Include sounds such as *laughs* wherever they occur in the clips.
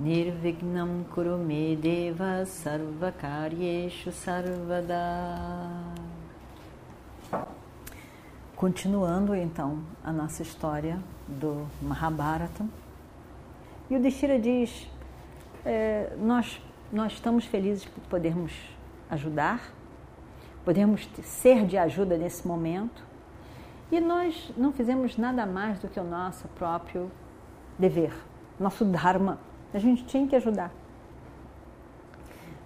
Nirvignam Kurume Deva Sarvakaryeshu Sarvada Continuando então a nossa história do Mahabharata. E o Destira diz: é, nós, nós estamos felizes por podermos ajudar, podemos ser de ajuda nesse momento, e nós não fizemos nada mais do que o nosso próprio dever, nosso Dharma. A gente tinha que ajudar.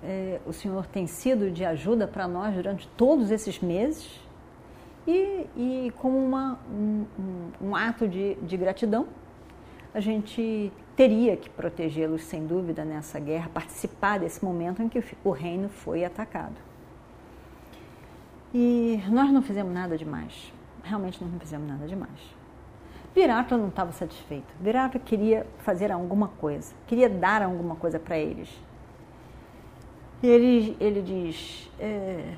É, o Senhor tem sido de ajuda para nós durante todos esses meses e, e como uma, um, um, ato de, de gratidão, a gente teria que protegê-los sem dúvida nessa guerra, participar desse momento em que o reino foi atacado. E nós não fizemos nada demais, realmente não fizemos nada demais. Virata não estava satisfeito. Virata queria fazer alguma coisa, queria dar alguma coisa para eles. E ele, ele diz: é,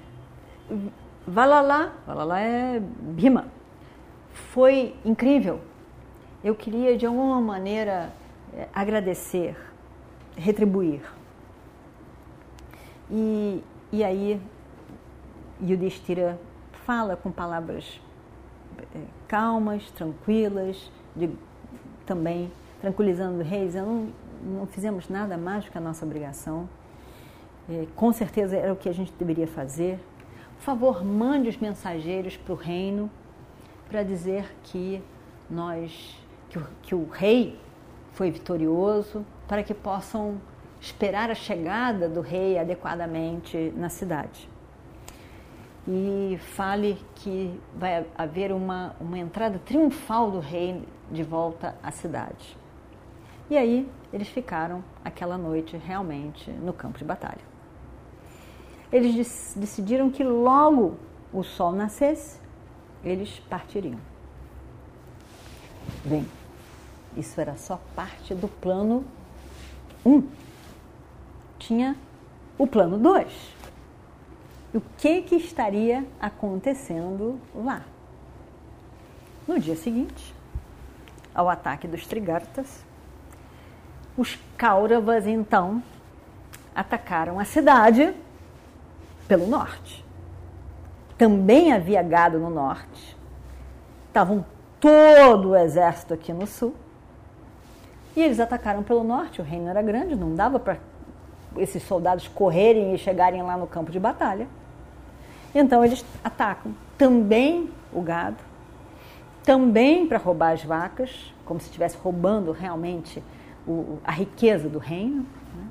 Valala, Valala é Bima. Foi incrível. Eu queria de alguma maneira é, agradecer, retribuir. E, e aí Yudhishthira fala com palavras calmas, tranquilas, de, também tranquilizando o rei, dizendo, não, não fizemos nada mais do que a nossa obrigação. É, com certeza era o que a gente deveria fazer. Por favor, mande os mensageiros para o reino para dizer que nós, que o, que o rei foi vitorioso, para que possam esperar a chegada do rei adequadamente na cidade. E fale que vai haver uma, uma entrada triunfal do rei de volta à cidade. E aí eles ficaram aquela noite realmente no campo de batalha eles decidiram que logo o sol nascesse, eles partiriam. Bem, isso era só parte do plano 1. Um. Tinha o plano 2. O que, que estaria acontecendo lá? No dia seguinte, ao ataque dos Trigartas, os Kauravas então atacaram a cidade pelo norte. Também havia gado no norte. Estavam todo o exército aqui no sul. E eles atacaram pelo norte. O reino era grande, não dava para esses soldados correrem e chegarem lá no campo de batalha. Então eles atacam também o gado, também para roubar as vacas, como se estivesse roubando realmente o, a riqueza do reino. Né?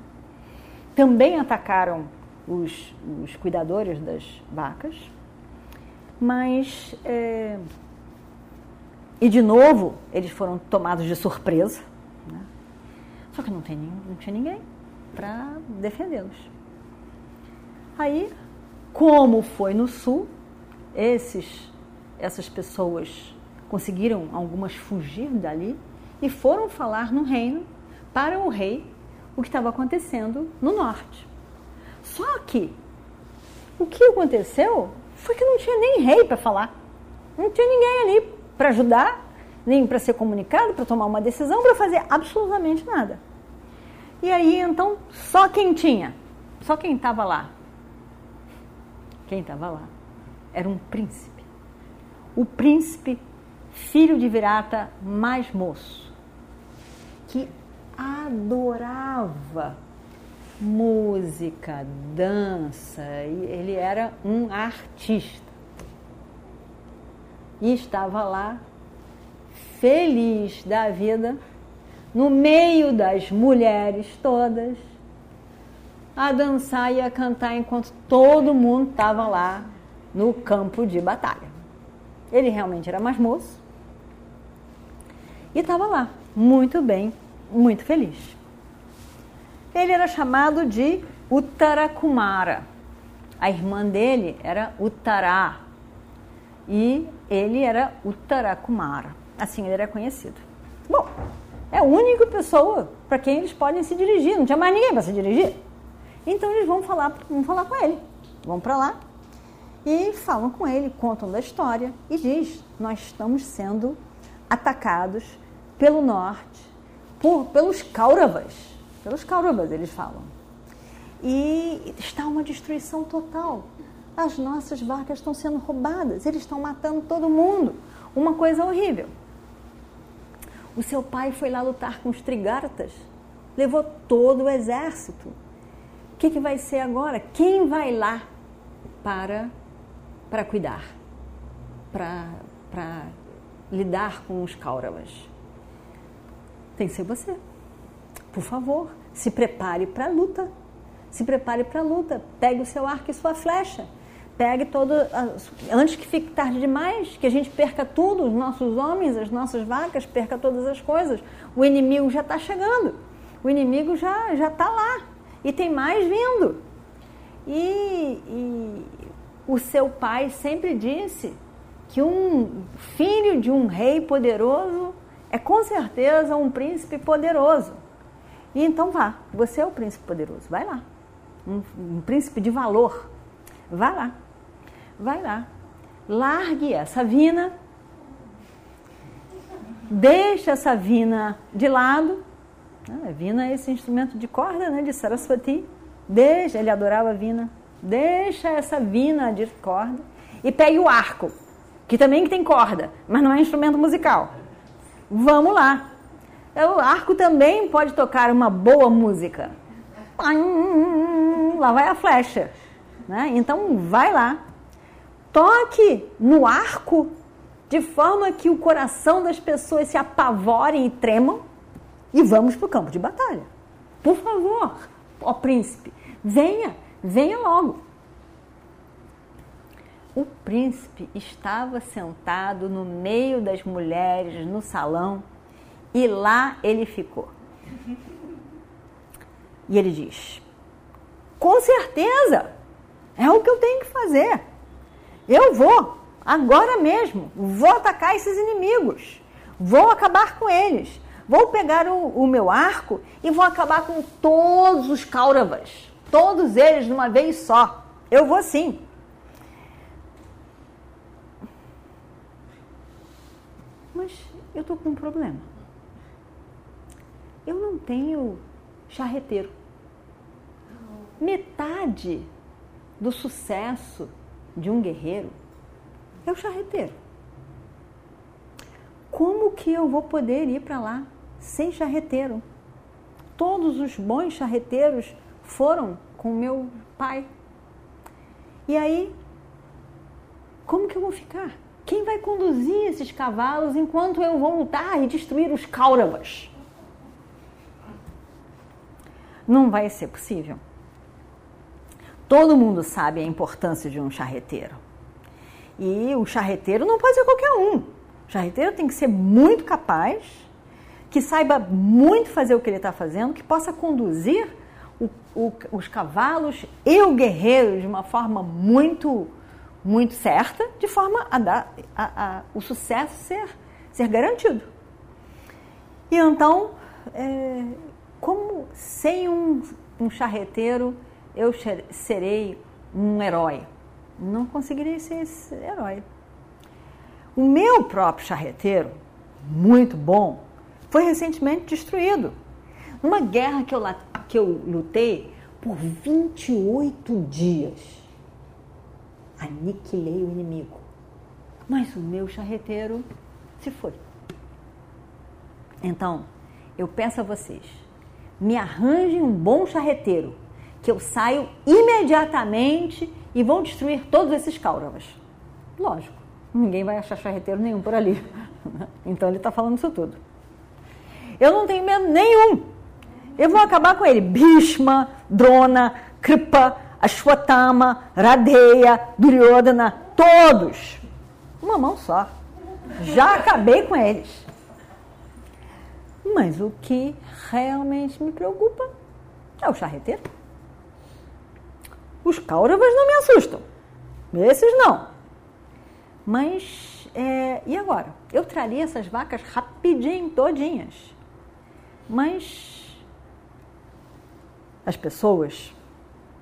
Também atacaram os, os cuidadores das vacas, mas é, e de novo eles foram tomados de surpresa, né? só que não, tem, não tinha ninguém para defendê-los. Aí, como foi no sul, esses, essas pessoas conseguiram algumas fugir dali e foram falar no reino para o rei o que estava acontecendo no norte. Só que o que aconteceu foi que não tinha nem rei para falar. Não tinha ninguém ali para ajudar, nem para ser comunicado, para tomar uma decisão, para fazer absolutamente nada. E aí então, só quem tinha, só quem estava lá, quem estava lá, era um príncipe. O príncipe, filho de Virata, mais moço, que adorava música, dança, ele era um artista. E estava lá, feliz da vida, no meio das mulheres todas, a dançar e a cantar enquanto todo mundo estava lá no campo de batalha. Ele realmente era mais moço e estava lá, muito bem, muito feliz ele era chamado de Uttara Kumara. A irmã dele era Uttara e ele era Uttara Kumara. Assim ele era conhecido. Bom, é a única pessoa para quem eles podem se dirigir. Não tinha mais ninguém para se dirigir. Então eles vão falar, vão falar com ele. Vão para lá e falam com ele, contam da história e diz: nós estamos sendo atacados pelo norte, por, pelos Kauravas. Pelos Kauravas eles falam. E está uma destruição total. As nossas vacas estão sendo roubadas, eles estão matando todo mundo. Uma coisa horrível. O seu pai foi lá lutar com os trigartas, levou todo o exército. O que, que vai ser agora? Quem vai lá para, para cuidar, para, para lidar com os Kauravas? Tem que ser você. Por favor, se prepare para a luta. Se prepare para a luta. Pegue o seu arco e sua flecha pegue todo. Antes que fique tarde demais, que a gente perca tudo, os nossos homens, as nossas vacas, perca todas as coisas. O inimigo já está chegando. O inimigo já já está lá. E tem mais vindo. E, e o seu pai sempre disse que um filho de um rei poderoso é com certeza um príncipe poderoso. E então vá, você é o príncipe poderoso, vai lá. Um, um príncipe de valor, vá lá vai lá, largue essa vina, deixa essa vina de lado. A vina é esse instrumento de corda né, de Saraswati. Deixa, ele adorava a vina. Deixa essa vina de corda e pegue o arco, que também tem corda, mas não é instrumento musical. Vamos lá. O arco também pode tocar uma boa música. Lá vai a flecha. Né? Então vai lá, toque no arco de forma que o coração das pessoas se apavorem e tremam e vamos para o campo de batalha. Por favor, ó príncipe, venha, venha logo. O príncipe estava sentado no meio das mulheres no salão e lá ele ficou. E ele diz: Com certeza, é o que eu tenho que fazer. Eu vou, agora mesmo, vou atacar esses inimigos, vou acabar com eles, vou pegar o, o meu arco e vou acabar com todos os Kauravas, todos eles de uma vez só. Eu vou sim. Mas eu estou com um problema. Eu não tenho charreteiro. Metade do sucesso de um guerreiro é o charreteiro. Como que eu vou poder ir para lá sem charreteiro? Todos os bons charreteiros foram com meu pai. E aí, como que eu vou ficar? Quem vai conduzir esses cavalos enquanto eu vou lutar e destruir os Kauravas? Não vai ser possível. Todo mundo sabe a importância de um charreteiro. E o charreteiro não pode ser qualquer um. O charreteiro tem que ser muito capaz, que saiba muito fazer o que ele está fazendo, que possa conduzir o, o, os cavalos e o guerreiro de uma forma muito, muito certa, de forma a dar a, a, o sucesso ser, ser garantido. E então, é, como sem um, um charreteiro eu serei um herói. Não conseguirei ser esse herói. O meu próprio charreteiro, muito bom, foi recentemente destruído. Numa guerra que eu, que eu lutei por 28 dias. Aniquilei o inimigo. Mas o meu charreteiro se foi. Então, eu peço a vocês, me arranjem um bom charreteiro que eu saio imediatamente e vão destruir todos esses Kauravas. Lógico, ninguém vai achar charreteiro nenhum por ali. *laughs* Então ele está falando isso tudo. Eu não tenho medo nenhum. Eu vou acabar com ele. Bhishma, Drona, Kripa, Ashwatthama, Radeya, Duryodhana, todos. Uma mão só. Já acabei com eles. Mas o que realmente me preocupa é o charreteiro. Os Kauravas não me assustam. Esses não. Mas, é, e agora? Eu traria essas vacas rapidinho, todinhas. Mas as pessoas,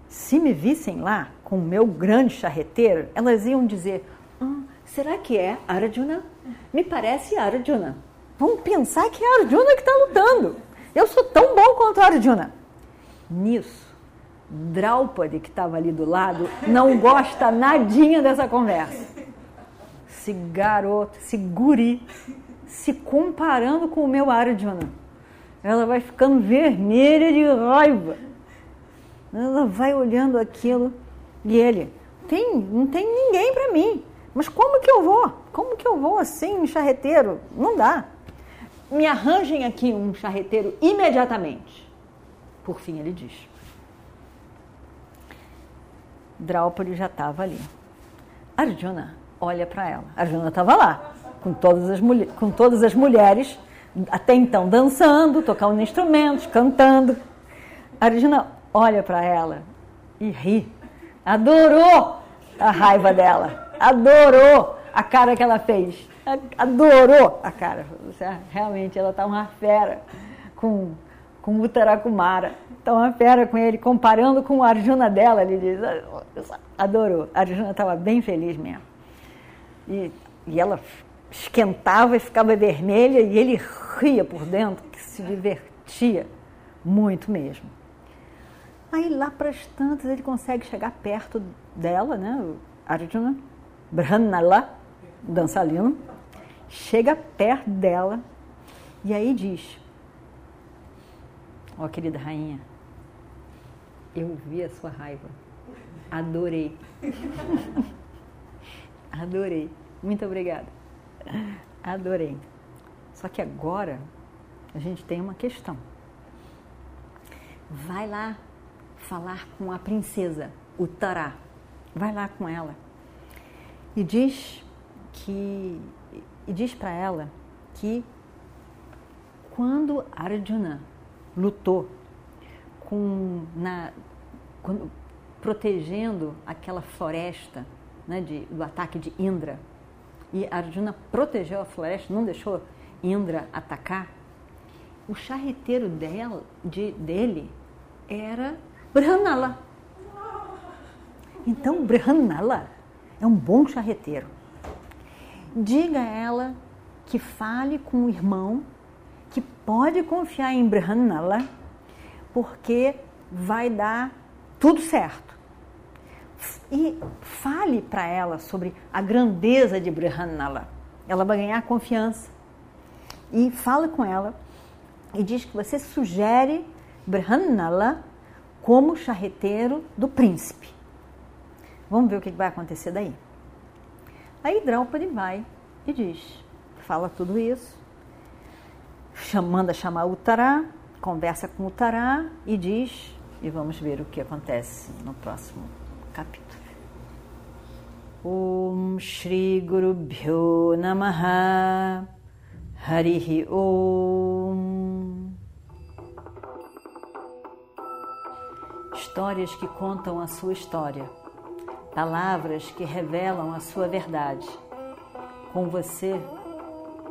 se me vissem lá com o meu grande charreteiro, elas iam dizer: ah, será que é Arjuna? Me parece Arjuna. Vamos pensar que é Arjuna que está lutando. Eu sou tão bom quanto Arjuna. Nisso, Draupadi, que estava ali do lado, não gosta nadinha dessa conversa. Esse garoto, esse guri, se comparando com o meu Arjuna. Ela vai ficando vermelha de raiva. Ela vai olhando aquilo e ele, tem, não tem ninguém para mim. Mas como que eu vou? Como que eu vou assim, um charreteiro? Não dá. Me arranjem aqui um charreteiro imediatamente. Por fim, ele diz. Draupadi já estava ali. Arjuna olha para ela. Arjuna estava lá, com todas, as com todas as mulheres, até então dançando, tocando instrumentos, cantando. Arjuna olha para ela e ri. Adorou a raiva dela, adorou a cara que ela fez, adorou a cara. Realmente ela está uma fera com, com o Tarakumara Então, uma fera com ele, comparando com o Arjuna dela, ele diz, adorou. A Arjuna estava bem feliz mesmo. E, e ela esquentava e ficava vermelha e ele ria por dentro, que se divertia muito mesmo. Aí lá para as tantas ele consegue chegar perto dela, né? O Arjuna, Brahmanala, dançarino, chega perto dela e aí diz: Ó oh, querida rainha, eu vi a sua raiva, adorei. *laughs* adorei. Muito obrigada. Adorei. Só que agora a gente tem uma questão. Vai lá falar com a princesa, o Tará. Vai lá com ela. E diz que e diz para ela que quando Arjuna lutou com na quando, protegendo aquela floresta né, de, do ataque de Indra e Arjuna protegeu a floresta, não deixou Indra atacar, o charreteiro dela, de, dele era Brhanala. Então, Brhanala é um bom charreteiro. Diga a ela que fale com o irmão, que pode confiar em Brhanala, porque vai dar tudo certo. E fale para ela sobre a grandeza de Brhanala. Ela vai ganhar confiança. E fala com ela e diz que você sugere Brhanala como charreteiro do príncipe. Vamos ver o que vai acontecer daí. Aí Draupadi vai e diz, fala tudo isso, manda chamar o Tará, conversa com o Tará e diz, e vamos ver o que acontece no próximo capítulo. Om Shri Guru Bhyo Namaha Harihi Om histórias que contam a sua história, palavras que revelam a sua verdade. Com você,